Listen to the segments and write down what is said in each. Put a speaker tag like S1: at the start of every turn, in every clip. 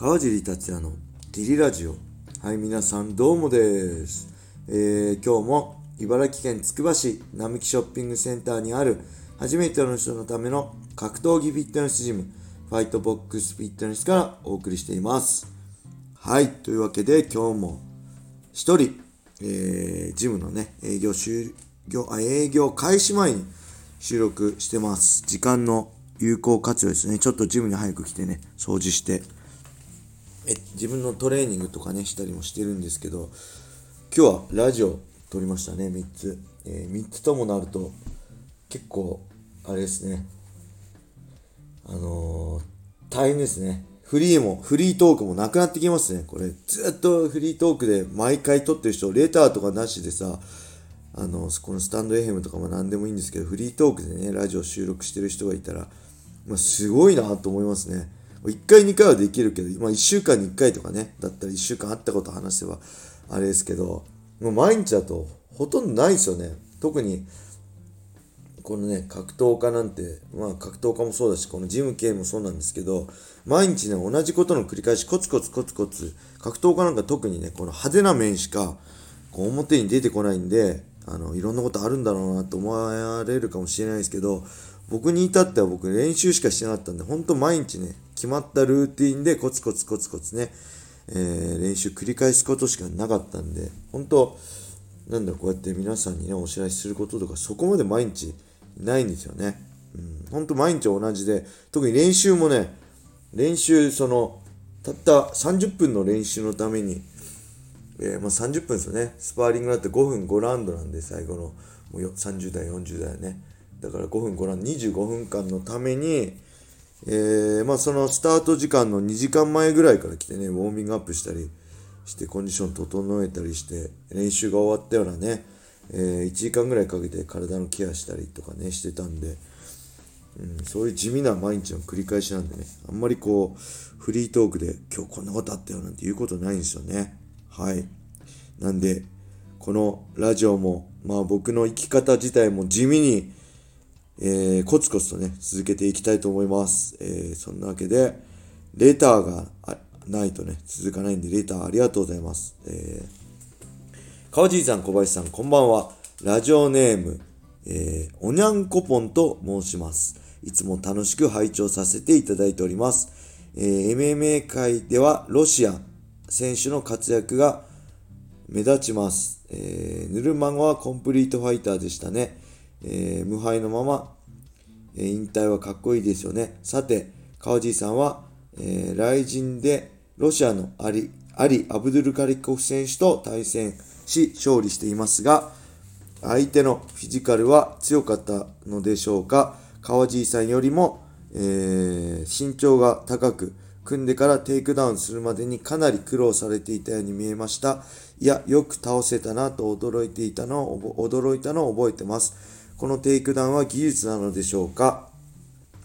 S1: 川尻達也のディリラジオ。はい皆さんどうもです、えー、今日も茨城県つくば市並木ショッピングセンターにある初めての人のための格闘技フィットネスジムファイトボックスフィットネスからお送りしています。はいというわけで今日も一人、えー、ジムのね営業終業あ営業開始前に収録してます。時間の有効活用ですね。ちょっとジムに早く来てね掃除して。え自分のトレーニングとかねしたりもしてるんですけど今日はラジオ撮りましたね3つ、えー、3つともなると結構あれですね。あのー、大変ですね。フリーもフリートークもなくなってきますね。これずっとフリートークで毎回撮ってる人レターとかなしでさあのこのスタンド FM とかも何でもいいんですけどフリートークでねラジオ収録してる人がいたら、まあ、すごいなと思いますね。1回2回はできるけど、まあ、1週間に1回とかねだったら1週間あったこと話せばあれですけどもう毎日だとほとんどないですよね。特にこのね格闘家なんてまあ格闘家もそうだしこのジム系もそうなんですけど毎日ね同じことの繰り返しコツコツコツコツ格闘家なんか特にねこの派手な面しかこう表に出てこないんであのいろんなことあるんだろうなと思われるかもしれないですけど僕に至っては僕練習しかしてなかったんで本当毎日ね決まったルーティンでコツコツコツコツね、えー、練習繰り返すことしかなかったんで本当なんだこうやって皆さんにねお知らせすることとかそこまで毎日ないんですよね。うん、本当毎日同じで特に練習もね練習そのたった30分の練習のためにえー、まあ、30分ですよね。スパーリングだって5分5ラウンドなんで、最後のもう30代、40代ね。だから5分5ラウンド、25分間のために、えー、まあ、そのスタート時間の2時間前ぐらいから来てね、ウォーミングアップしたりして、コンディション整えたりして、練習が終わったようなね、えー、1時間ぐらいかけて体のケアしたりとかね、してたんで、うん、そういう地味な毎日の繰り返しなんでね、あんまりこう、フリートークで今日こんなことあったよなんて言うことないんですよね。はい。なんで、このラジオも、まあ僕の生き方自体も地味に、えー、コツコツとね、続けていきたいと思います。えー、そんなわけで、レターがないとね、続かないんで、レターありがとうございます。えー、川尻さん、小林さん、こんばんは。ラジオネーム、えー、おにゃんこぽんと申します。いつも楽しく拝聴させていただいております。えー、MMA 界ではロシア選手の活躍が目立ちます。えー、ヌルマゴはコンプリートファイターでしたね。えー、無敗のまま、え、引退はかっこいいですよね。さて、川地さんは、えー、来人でロシアのアリ、アリ・アブドゥルカリコフ選手と対戦し勝利していますが、相手のフィジカルは強かったのでしょうか。川地さんよりも、えー、身長が高く、組んでからテイクダウンするまでにかなり苦労されていたように見えました。いや、よく倒せたなと驚いていたのを、驚いたのを覚えてます。このテイクダウンは技術なのでしょうか、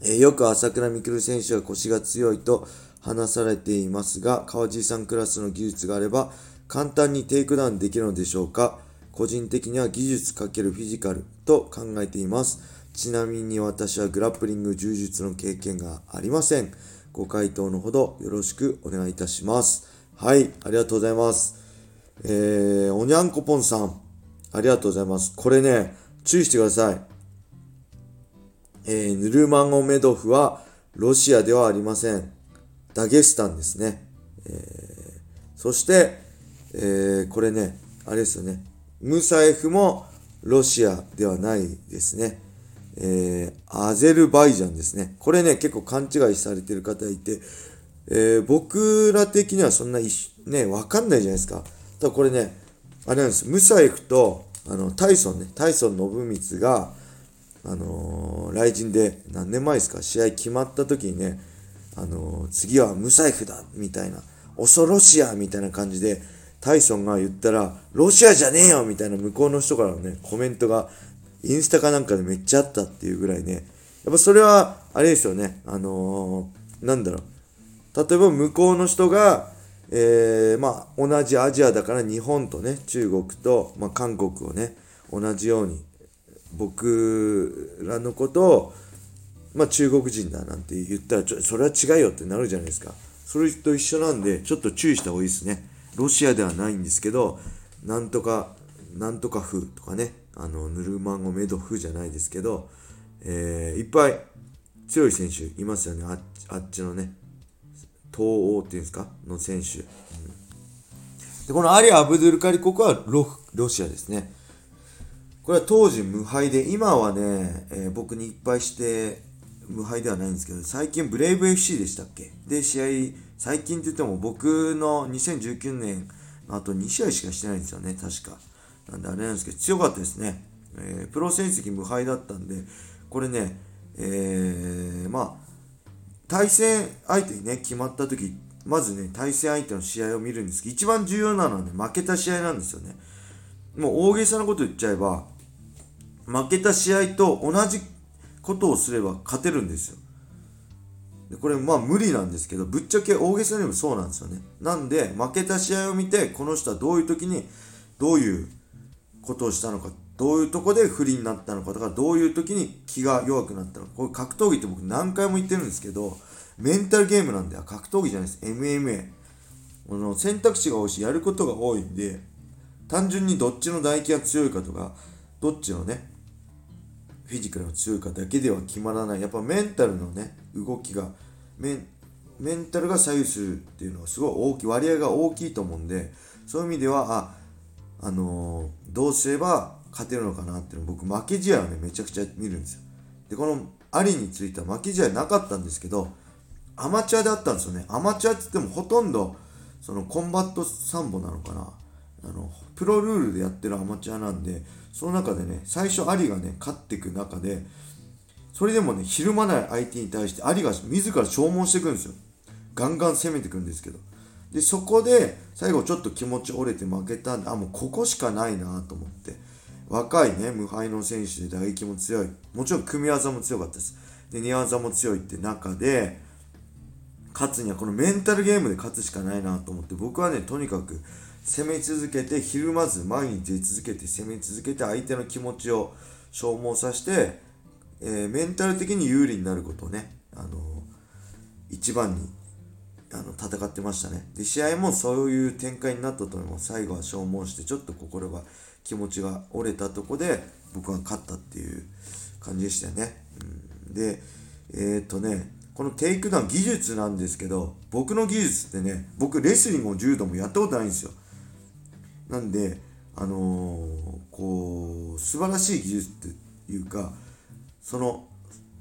S1: えー、よく朝倉未来選手は腰が強いと話されていますが、川地さんクラスの技術があれば簡単にテイクダウンできるのでしょうか？個人的には技術×フィジカルと考えています。ちなみに私はグラップリング柔術の経験がありません。ご回答のほどよろしくお願いいたします。はい、ありがとうございます。えー、おにゃんこぽんさん、ありがとうございます。これね、注意してください。えー、ヌルマゴメドフはロシアではありません。ダゲスタンですね。えー、そして、えー、これね、あれですよね。ムサエフもロシアではないですね。えー、アゼルバイジャンですね。これね、結構勘違いされてる方いて、えー、僕ら的にはそんなね、わかんないじゃないですか。ただこれね、あれなんです。ムサエフと、あの、タイソンね、タイソン信光が、あのー、来人で何年前ですか、試合決まった時にね、あのー、次はムサエフだみたいな、恐ろしやみたいな感じで、タイソンが言ったら、ロシアじゃねえよみたいな向こうの人からのね、コメントが、インスタかなんかでめっちゃあったっていうぐらいね、やっぱそれは、あれですよね、あのー、なんだろう、例えば向こうの人が、えー、まあ同じアジアだから日本とね中国と、まあ、韓国をね同じように僕らのことを、まあ、中国人だなんて言ったらちょそれは違うよってなるじゃないですかそれと一緒なんで、ちょっと注意した方がいいですね。ロシアではないんですけど、なんとか、なんとか風とかね、あの、ヌルマンゴメドフじゃないですけど、えー、いっぱい強い選手いますよね。あっちのね、東欧っていうんですか？の選手。うん、で、このアリ・アアブドゥルカリ国はロロシアですね。これは当時無敗で、今はね、えー、僕にいっぱいして無敗ではないんですけど、最近ブレイブ FC でしたっけ？で、試合、最近って言っても僕の2019年の後2試合しかしてないんですよね、確か。なんであれなんですけど、強かったですね。えー、プロ成績無敗だったんで、これね、えー、まあ、対戦相手にね、決まった時、まずね、対戦相手の試合を見るんですけど、一番重要なのはね、負けた試合なんですよね。もう大げさなこと言っちゃえば、負けた試合と同じことをすれば勝てるんですよ。でこれまあ無理なんですけど、ぶっちゃけ大げさにもそうなんですよね。なんで、負けた試合を見て、この人はどういう時にどういうことをしたのか、どういうとこで不利になったのかとか、どういう時に気が弱くなったのか。これ格闘技って僕何回も言ってるんですけど、メンタルゲームなんで、格闘技じゃないです。MMA。この選択肢が多いし、やることが多いんで、単純にどっちの唾液が強いかとか、どっちのね、フィジカルが強いかだけでは決まらない。やっぱメンタルのね、動きが、メンメンタルが左右するっていうのはすごい大きい、割合が大きいと思うんで、そういう意味では、あ、あのー、どうすれば勝てるのかなっていうの僕負け試合をね、めちゃくちゃ見るんですよ。で、このアリについては負け試合なかったんですけど、アマチュアであったんですよね。アマチュアって言ってもほとんど、そのコンバットサンボなのかな。あの、プロルールでやってるアマチュアなんで、その中でね、最初アリがね、勝っていく中で、それでもね、ひるまない相手に対してアリが自ら消耗していくんですよ。ガンガン攻めていくんですけど。で、そこで、最後ちょっと気持ち折れて負けたんで、あ、もうここしかないなと思って。若いね、無敗の選手で打撃も強い。もちろん組み技も強かったです。で、寝技も強いって中で、勝つにはこのメンタルゲームで勝つしかないなと思って、僕はね、とにかく攻め続けて、ひるまず前に出続けて、攻め続けて、相手の気持ちを消耗させて、えー、メンタル的に有利になることをね、あのー、一番にあの戦ってましたね。で、試合もそういう展開になったと思います。最後は消耗して、ちょっと心が、気持ちが折れたとこで、僕は勝ったっていう感じでしたよね。うん、で、えー、っとね、このテイクダウン技術なんですけど、僕の技術ってね、僕レスリングも柔道もやったことないんですよ。なんで、あのー、こう、素晴らしい技術っていうか、その、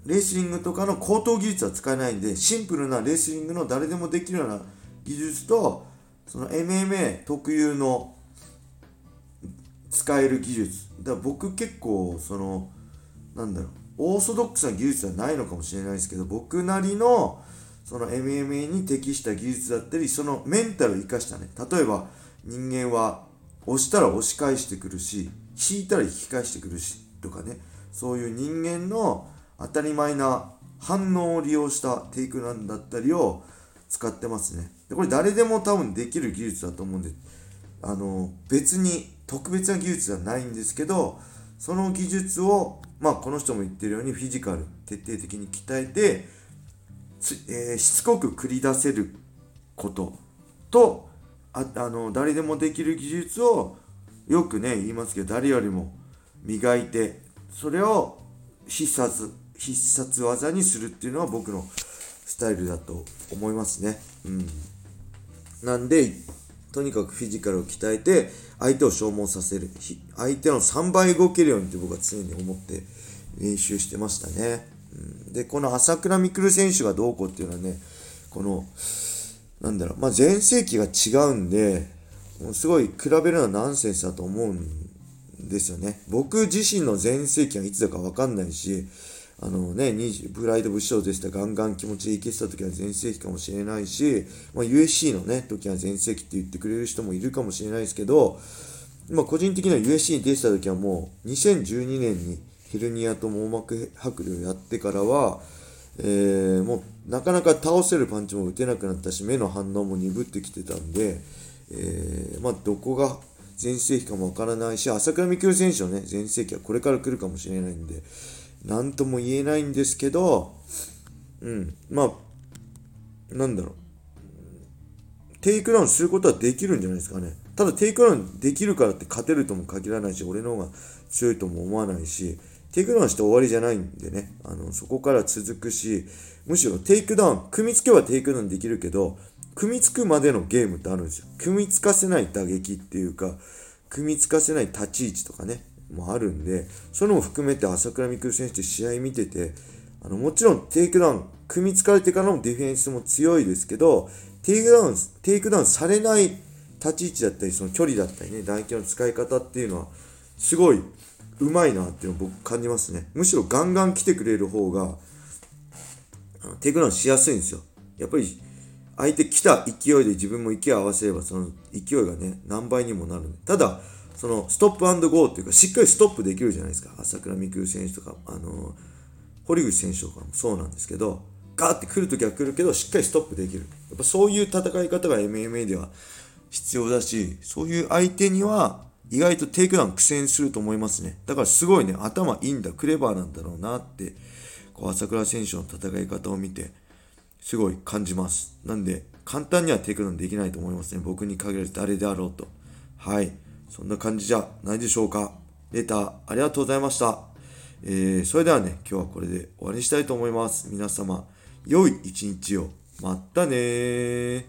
S1: レスリングとかの高等技術は使えないんで、シンプルなレスリングの誰でもできるような技術と、その MMA 特有の使える技術。だから僕結構、その、なんだろう、オーソドックスな技術はないのかもしれないですけど、僕なりの、その MMA に適した技術だったり、そのメンタルを生かしたね。例えば、人間は押したら押し返してくるし、引いたら引き返してくるし、とかね。そういう人間の当たり前な反応を利用したテイクなんだったりを使ってますね。でこれ誰でも多分できる技術だと思うんで、あの、別に特別な技術ではないんですけど、その技術を、まあこの人も言ってるようにフィジカル、徹底的に鍛えて、えー、しつこく繰り出せることと、ああの誰でもできる技術をよくね言いますけど誰よりも磨いてそれを必殺必殺技にするっていうのは僕のスタイルだと思いますね。うん。なんで、とにかくフィジカルを鍛えて、相手を消耗させる。相手の3倍動けるようにって僕は常に思って練習してましたね。うん、で、この朝倉未来選手がどうこうっていうのはね、この、なんだろう、まあ、全盛期が違うんで、もうすごい比べるのはナンセンスだと思うんですよね。僕自身の全盛期はいつだかわかんないし、あのね、プライド武将でした。ガンガン気持ちでいけてた時は全盛期かもしれないし、まあ、USC のね、時は全盛期って言ってくれる人もいるかもしれないですけど、まあ、個人的には USC に出てた時はもう2012年にヘルニアと網膜剥離をやってからは、えー、もうなかなか倒せるパンチも打てなくなったし、目の反応も鈍ってきてたんで、えー、まあ、どこが全盛期かもわからないし、朝倉未来選手のね、全盛期はこれから来るかもしれないんで、なんとも言えないんですけど、うん、まあ、なんだろう。テイクダウンすることはできるんじゃないですかね。ただテイクダウンできるからって勝てるとも限らないし、俺の方が強いとも思わないし、テイクダウンして終わりじゃないんでね、あの、そこから続くし、むしろテイクダウン、組み付けはテイクダウンできるけど、組み付くまでのゲームってあるんですよ。組み付かせない打撃っていうか、組み付かせない立ち位置とかね、もあるんで、そういうのも含めて朝倉未来選手って試合見てて、あの、もちろんテイクダウン、組み付かれてからのディフェンスも強いですけど、テイクダウン、テイクダウンされない立ち位置だったり、その距離だったりね、打撃の使い方っていうのは、すごいうまいなっていうのを僕感じますね。むしろガンガン来てくれる方が、テイクダウンしやすいんですよ。やっぱり、相手来た勢いで自分も息を合わせれば、その勢いがね、何倍にもなる。ただ、そのストップゴーっていうか、しっかりストップできるじゃないですか。朝倉未来選手とか、あの、堀口選手とかもそうなんですけど、ガーって来るときは来るけど、しっかりストップできる。やっぱそういう戦い方が MMA では必要だし、そういう相手には意外とテイクダウン苦戦すると思いますね。だからすごいね、頭いいんだ、クレバーなんだろうなって、こう朝倉選手の戦い方を見て、すごい感じます。なんで、簡単にはテイクダウンできないと思いますね。僕に限らず誰であろうと。はい。そんな感じじゃないでしょうか。レターありがとうございました。えー、それではね、今日はこれで終わりにしたいと思います。皆様、良い一日を。またね